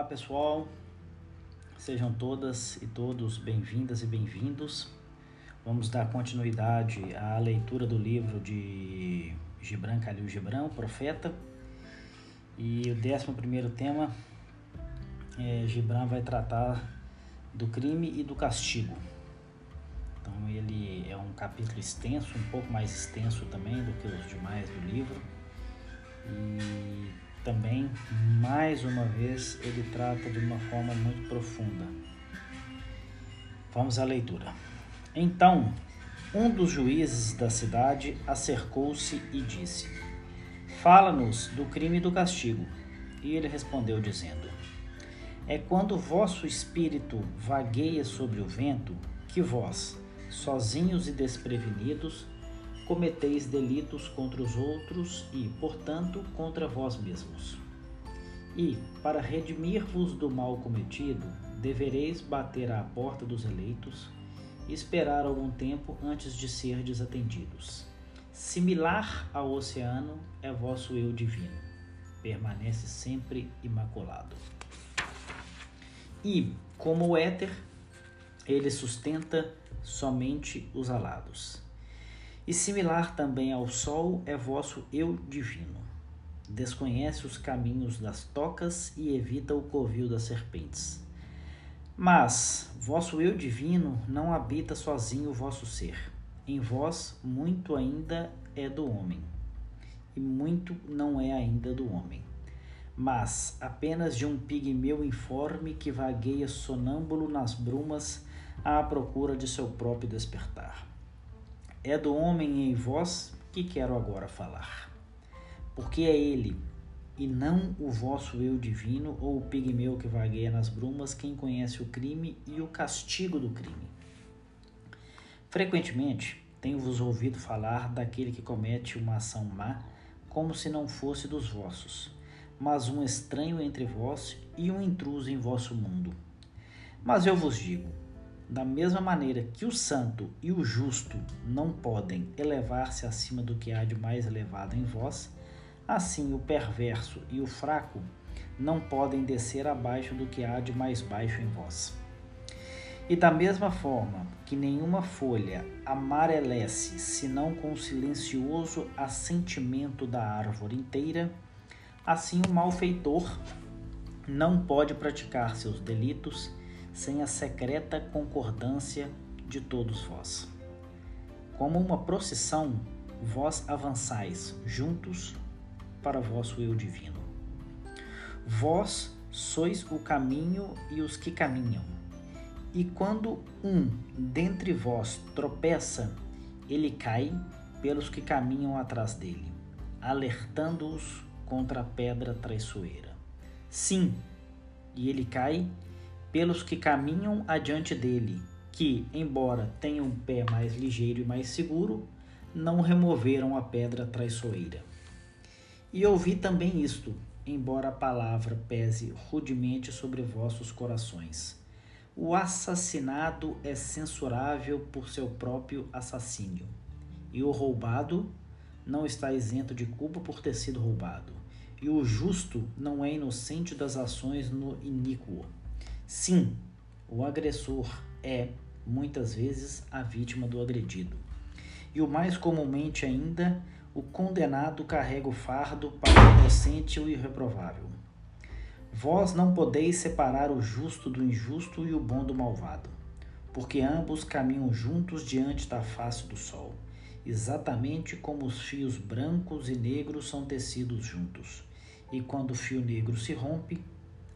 Olá pessoal, sejam todas e todos bem-vindas e bem-vindos. Vamos dar continuidade à leitura do livro de Gibran Khalil Gibran, o Profeta. E o décimo primeiro tema, é, Gibran vai tratar do crime e do castigo. Então ele é um capítulo extenso, um pouco mais extenso também do que os demais do livro. E também, mais uma vez, ele trata de uma forma muito profunda. Vamos à leitura. Então, um dos juízes da cidade acercou-se e disse: Fala-nos do crime e do castigo. E ele respondeu, dizendo: É quando vosso espírito vagueia sobre o vento que vós, sozinhos e desprevenidos, cometeis delitos contra os outros e, portanto, contra vós mesmos. E, para redimir-vos do mal cometido, devereis bater à porta dos eleitos e esperar algum tempo antes de serdes atendidos. Similar ao oceano é vosso eu divino, permanece sempre imaculado. E, como o éter, ele sustenta somente os alados e similar também ao sol é vosso eu divino. Desconhece os caminhos das tocas e evita o covil das serpentes. Mas vosso eu divino não habita sozinho o vosso ser. Em vós muito ainda é do homem, e muito não é ainda do homem, mas apenas de um pigmeu informe que vagueia sonâmbulo nas brumas à procura de seu próprio despertar. É do homem em vós que quero agora falar. Porque é ele, e não o vosso eu divino ou o pigmeu que vagueia nas brumas, quem conhece o crime e o castigo do crime. Frequentemente, tenho-vos ouvido falar daquele que comete uma ação má, como se não fosse dos vossos, mas um estranho entre vós e um intruso em vosso mundo. Mas eu vos digo: da mesma maneira que o santo e o justo não podem elevar-se acima do que há de mais elevado em vós, assim o perverso e o fraco não podem descer abaixo do que há de mais baixo em vós. E da mesma forma que nenhuma folha amarelece senão com o silencioso assentimento da árvore inteira, assim o malfeitor não pode praticar seus delitos sem a secreta concordância de todos vós. Como uma procissão, vós avançais juntos para vosso eu divino. Vós sois o caminho e os que caminham. E quando um dentre vós tropeça, ele cai pelos que caminham atrás dele, alertando-os contra a pedra traiçoeira. Sim, e ele cai pelos que caminham adiante dele, que, embora tenham um pé mais ligeiro e mais seguro, não removeram a pedra traiçoeira. E ouvi também isto, embora a palavra pese rudemente sobre vossos corações. O assassinado é censurável por seu próprio assassínio, e o roubado não está isento de culpa por ter sido roubado, e o justo não é inocente das ações no iníquo. Sim, o agressor é, muitas vezes, a vítima do agredido. E o mais comumente ainda, o condenado carrega o fardo para o inocente e o irreprovável. Vós não podeis separar o justo do injusto e o bom do malvado, porque ambos caminham juntos diante da face do sol, exatamente como os fios brancos e negros são tecidos juntos. E quando o fio negro se rompe,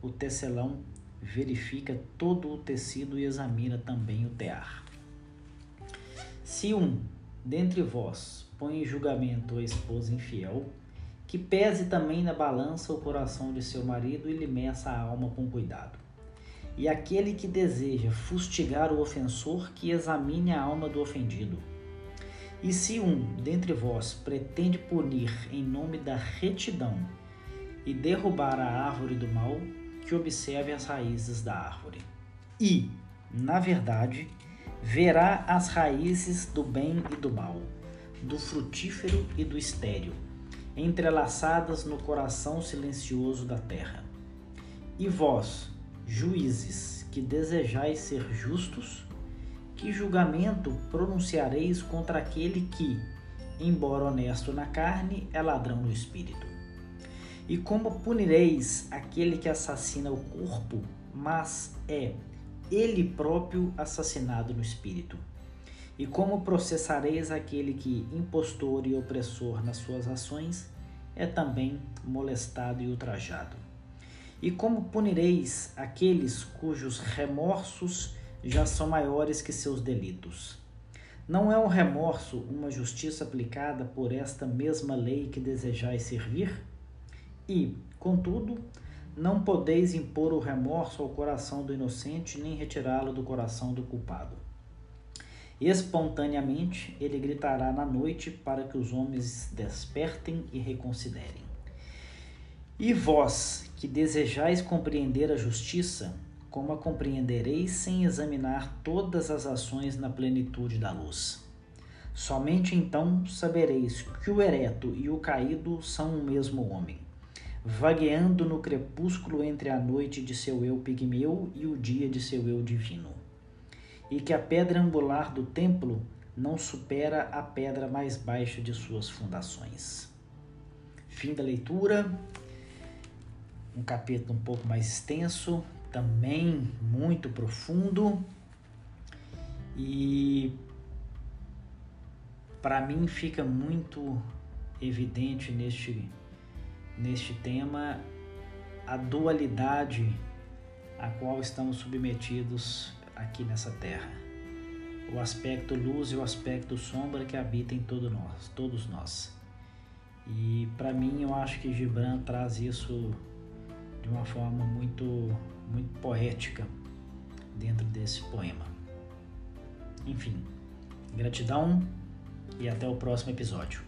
o tecelão verifica todo o tecido e examina também o tear. Se um dentre vós põe em julgamento a esposa infiel, que pese também na balança o coração de seu marido e lhe meça a alma com cuidado. E aquele que deseja fustigar o ofensor, que examine a alma do ofendido. E se um dentre vós pretende punir em nome da retidão e derrubar a árvore do mal, que observe as raízes da árvore. E, na verdade, verá as raízes do bem e do mal, do frutífero e do estéril, entrelaçadas no coração silencioso da terra. E vós, juízes, que desejais ser justos, que julgamento pronunciareis contra aquele que, embora honesto na carne, é ladrão no espírito? E como punireis aquele que assassina o corpo, mas é ele próprio assassinado no espírito? E como processareis aquele que, impostor e opressor nas suas ações, é também molestado e ultrajado? E como punireis aqueles cujos remorsos já são maiores que seus delitos? Não é o remorso uma justiça aplicada por esta mesma lei que desejais servir? E, contudo, não podeis impor o remorso ao coração do inocente, nem retirá-lo do coração do culpado. Espontaneamente ele gritará na noite para que os homens despertem e reconsiderem. E vós, que desejais compreender a justiça, como a compreendereis sem examinar todas as ações na plenitude da luz? Somente então sabereis que o ereto e o caído são o mesmo homem, vagueando no crepúsculo entre a noite de seu eu pigmeu e o dia de seu eu divino e que a pedra angular do templo não supera a pedra mais baixa de suas fundações. Fim da leitura. Um capítulo um pouco mais extenso, também muito profundo. E para mim fica muito evidente neste, neste tema a dualidade a qual estamos submetidos aqui nessa terra. O aspecto luz e o aspecto sombra que habita em todo nós, todos nós. E para mim eu acho que Gibran traz isso de uma forma muito muito poética dentro desse poema. Enfim, gratidão e até o próximo episódio.